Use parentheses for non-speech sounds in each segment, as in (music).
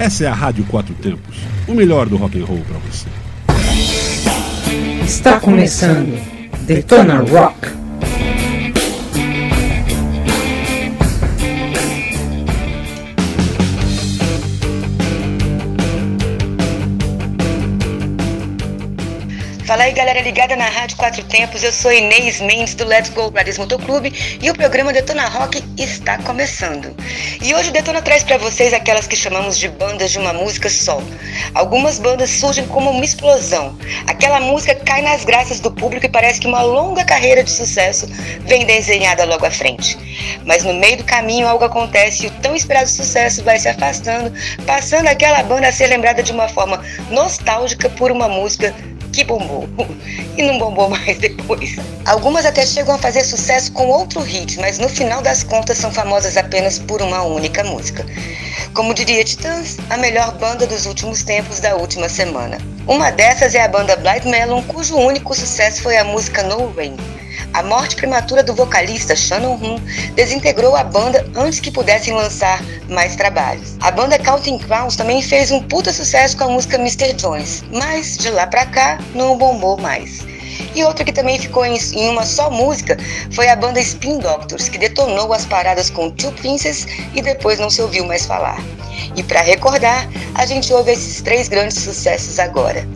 Essa é a Rádio Quatro Tempos, o melhor do rock and roll para você. Está começando Detona Rock. Fala aí, galera ligada na Rádio Quatro Tempos. Eu sou Inês Mendes do Let's Go Brothers Motoclube e o programa Detona Rock está começando. E hoje o Detona traz para vocês aquelas que chamamos de bandas de uma música só. Algumas bandas surgem como uma explosão. Aquela música cai nas graças do público e parece que uma longa carreira de sucesso vem desenhada logo à frente. Mas no meio do caminho algo acontece e o tão esperado sucesso vai se afastando, passando aquela banda a ser lembrada de uma forma nostálgica por uma música que bombou (laughs) e não bombou mais depois. Algumas até chegam a fazer sucesso com outro hit, mas no final das contas são famosas apenas por uma única música. Como diria Titãs, a melhor banda dos últimos tempos da última semana. Uma dessas é a banda Blind Melon, cujo único sucesso foi a música No Rain. A morte prematura do vocalista Shannon Hoon desintegrou a banda antes que pudessem lançar mais trabalhos. A banda Counting Crowns também fez um puta sucesso com a música Mr. Jones, mas de lá pra cá não bombou mais. E outra que também ficou em, uma só música foi a banda Spin Doctors, que detonou as paradas com Two Princess e depois não se ouviu mais falar. E para recordar, a gente ouve esses três grandes sucessos agora.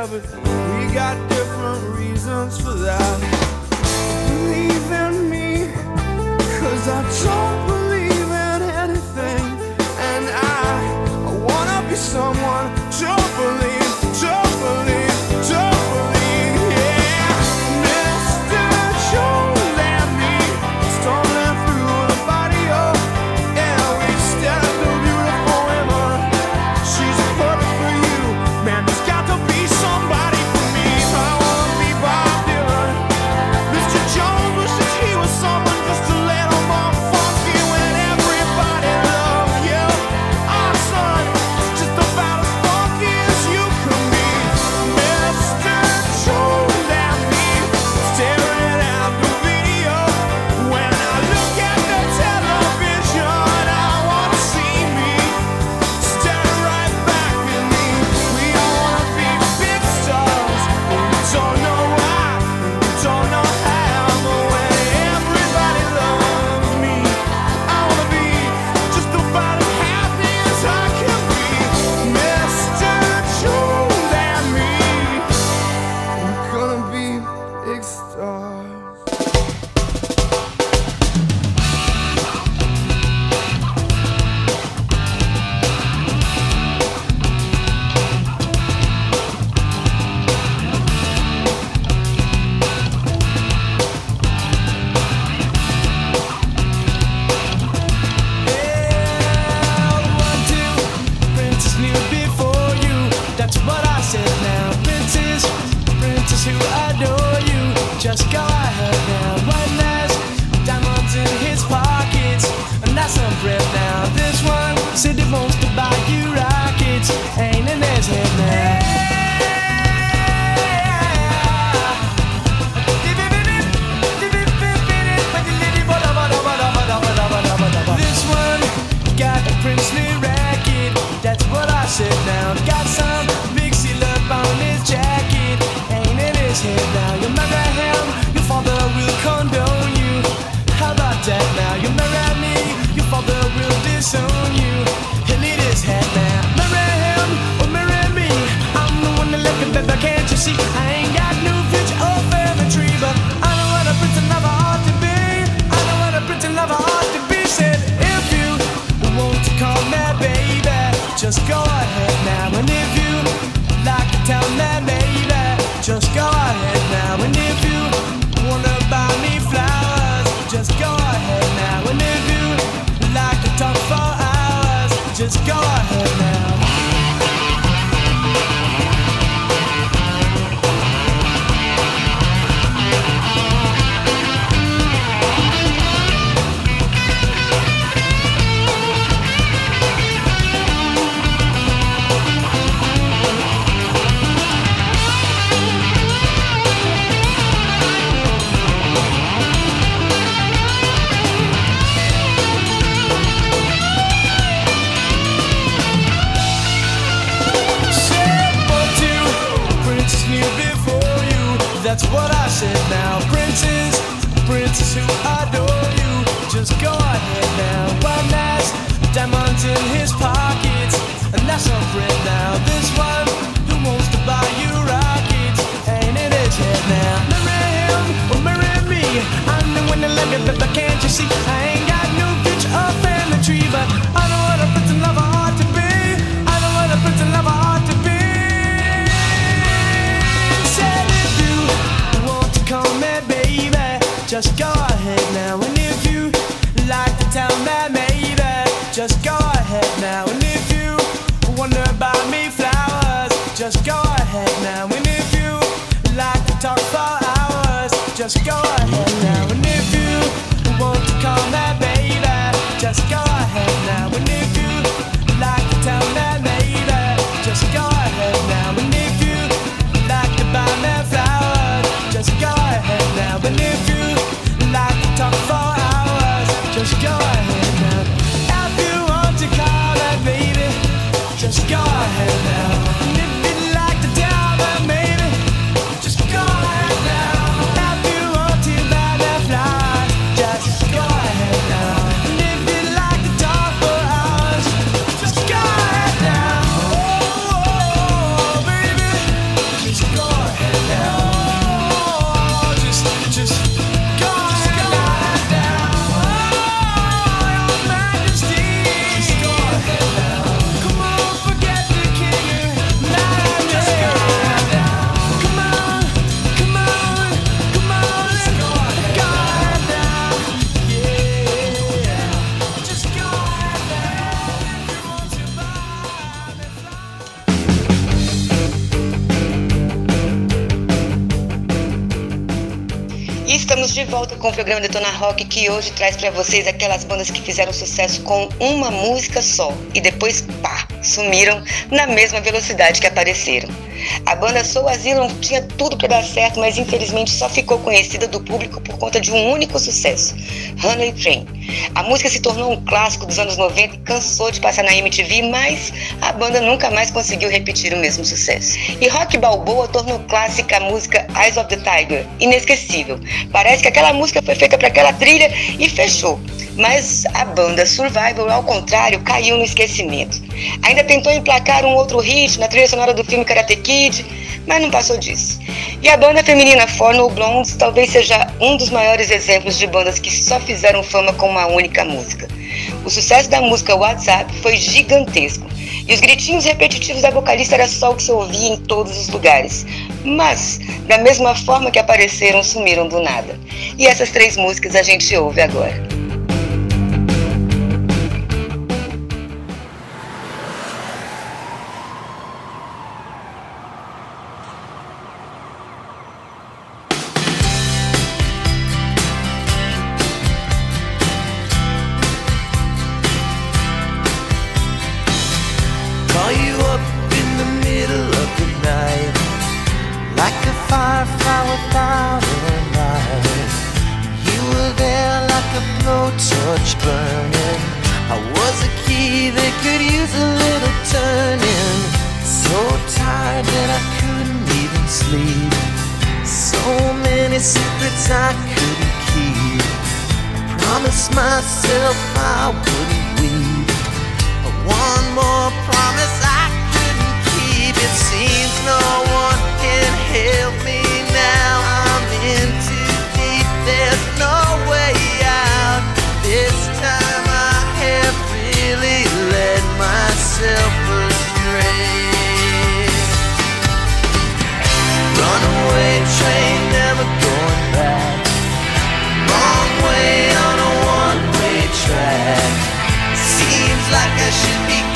yeah, but we got different reasons for that. Believe in me. that's what I said now. Princess, princess who adore you, just go ahead now. One has diamonds in his pockets, and that's a friend now. This one who wants to buy you. just go ahead now. If you want to call me baby, just go ahead now. If you like to tell me just go ahead now. If you like to buy me flowers, just go ahead now. If you like to talk for hours, just go ahead now. If you want to call me baby, just go ahead. Com o programa Detona Rock que hoje traz para vocês aquelas bandas que fizeram sucesso com uma música só e depois, pá, sumiram na mesma velocidade que apareceram. A banda Soul Asylum tinha tudo para dar certo, mas infelizmente só ficou conhecida do público por conta de um único sucesso, Honey Train. A música se tornou um clássico dos anos 90 e cansou de passar na MTV, mas a banda nunca mais conseguiu repetir o mesmo sucesso. E Rock Balboa tornou clássica a música Eyes of the Tiger, inesquecível. Parece que aquela música foi feita para aquela trilha e fechou. Mas a banda Survival, ao contrário, caiu no esquecimento. Ainda tentou emplacar um outro hit na trilha sonora do filme Karate Kid, mas não passou disso. E a banda feminina For No Blondes talvez seja um dos maiores exemplos de bandas que só fizeram fama com uma única música. O sucesso da música WhatsApp foi gigantesco. E os gritinhos repetitivos da vocalista era só o que se ouvia em todos os lugares. Mas, da mesma forma que apareceram, sumiram do nada. E essas três músicas a gente ouve agora. Touch burning. I was a key that could use a little turning. So tired that I couldn't even sleep. So many secrets I couldn't keep. I promised myself I wouldn't weep. But one more promise I couldn't keep. It seems no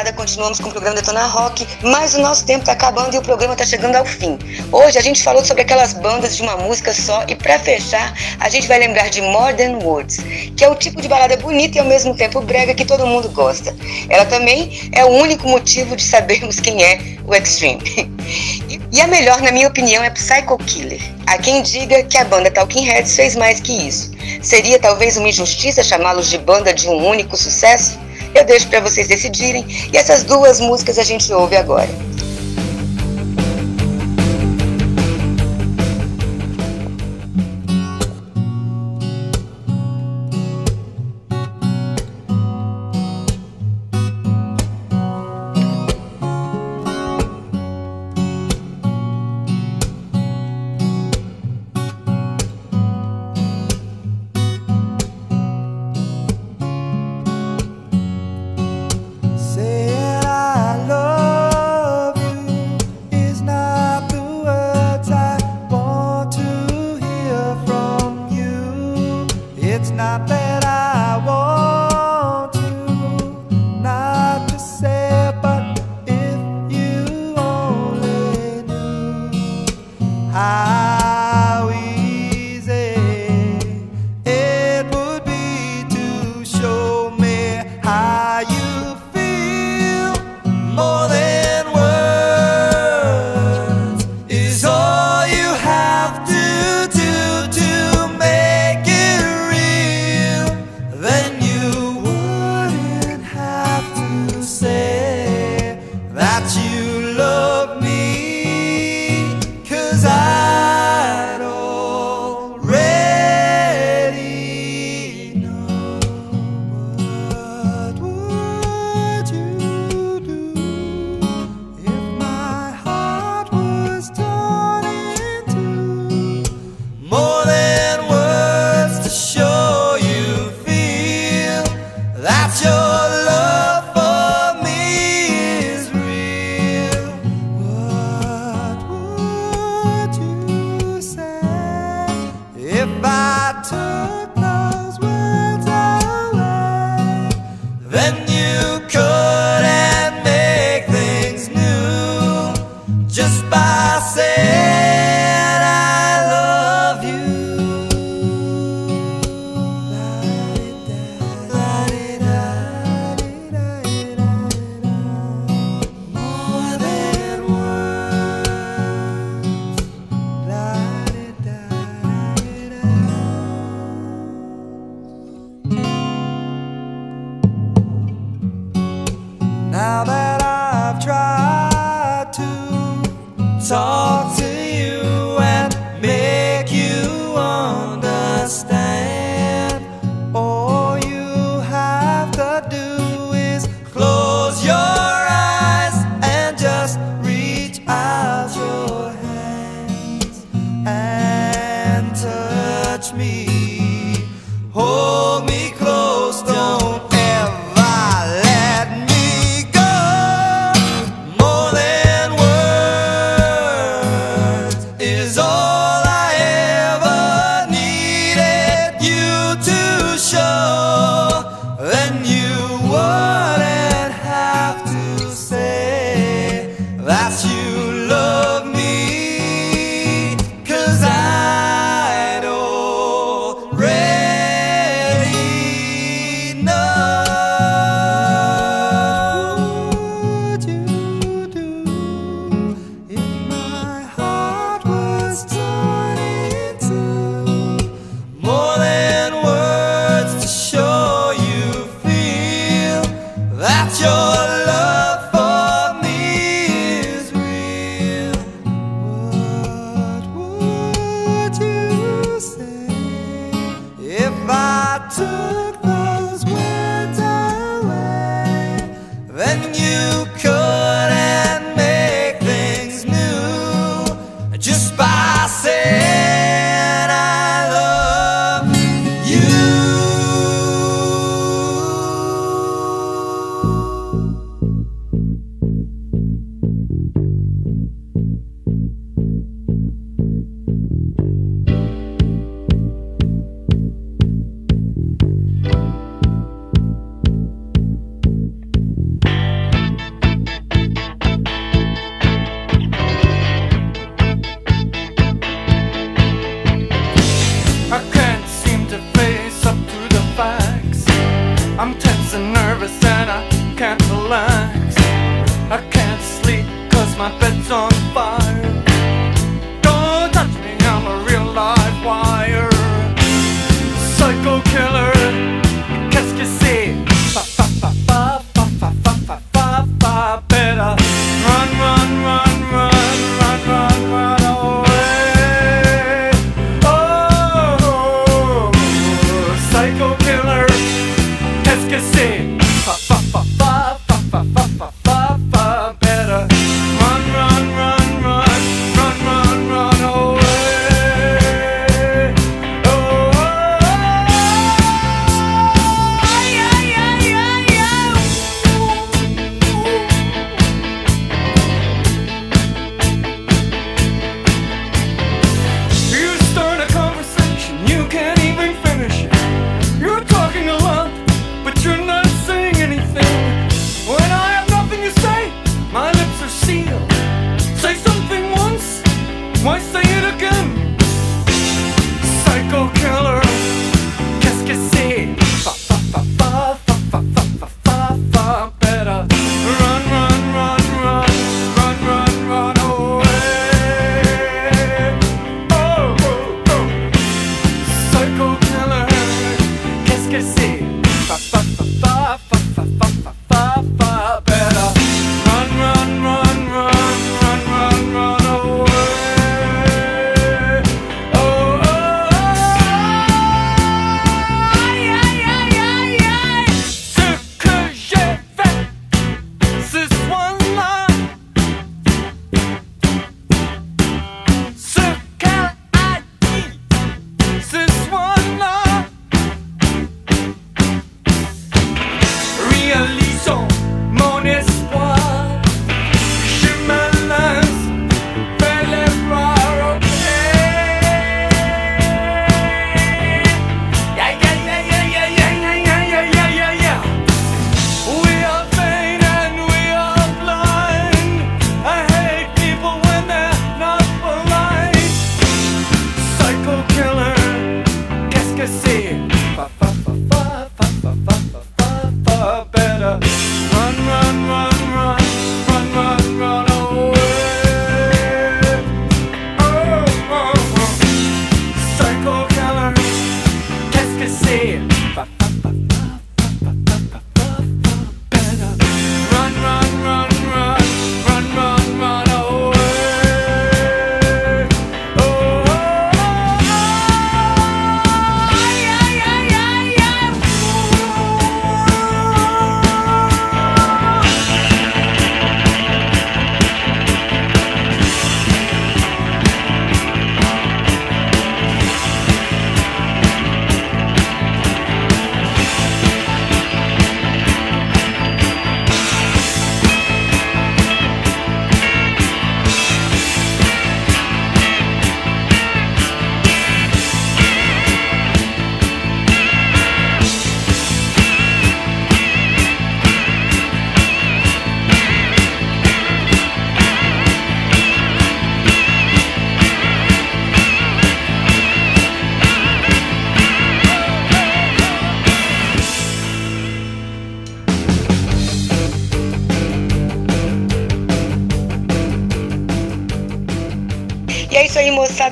Continuamos com o programa Detona Rock, mas o nosso tempo tá acabando e o programa tá chegando ao fim. Hoje a gente falou sobre aquelas bandas de uma música só e para fechar, a gente vai lembrar de Modern Words, que é o tipo de balada bonita e ao mesmo tempo brega que todo mundo gosta. Ela também é o único motivo de sabermos quem é o Extreme. E a melhor, na minha opinião, é Psycho Killer. Há quem diga que a banda Talking Heads fez mais que isso. Seria talvez uma injustiça chamá-los de banda de um único sucesso? Eu deixo para vocês decidirem e essas duas músicas a gente ouve agora.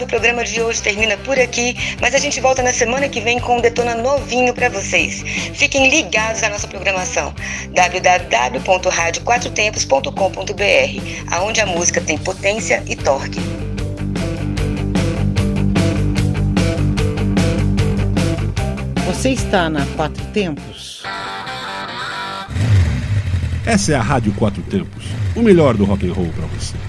Programa de hoje termina por aqui, mas a gente volta na semana que vem com um Detona novinho para vocês. Fiquem ligados à nossa programação www.radioquatrotempos.com.br, aonde a música tem potência e torque. Você está na Quatro Tempos? Essa é a Rádio Quatro Tempos, o melhor do rock and roll para você.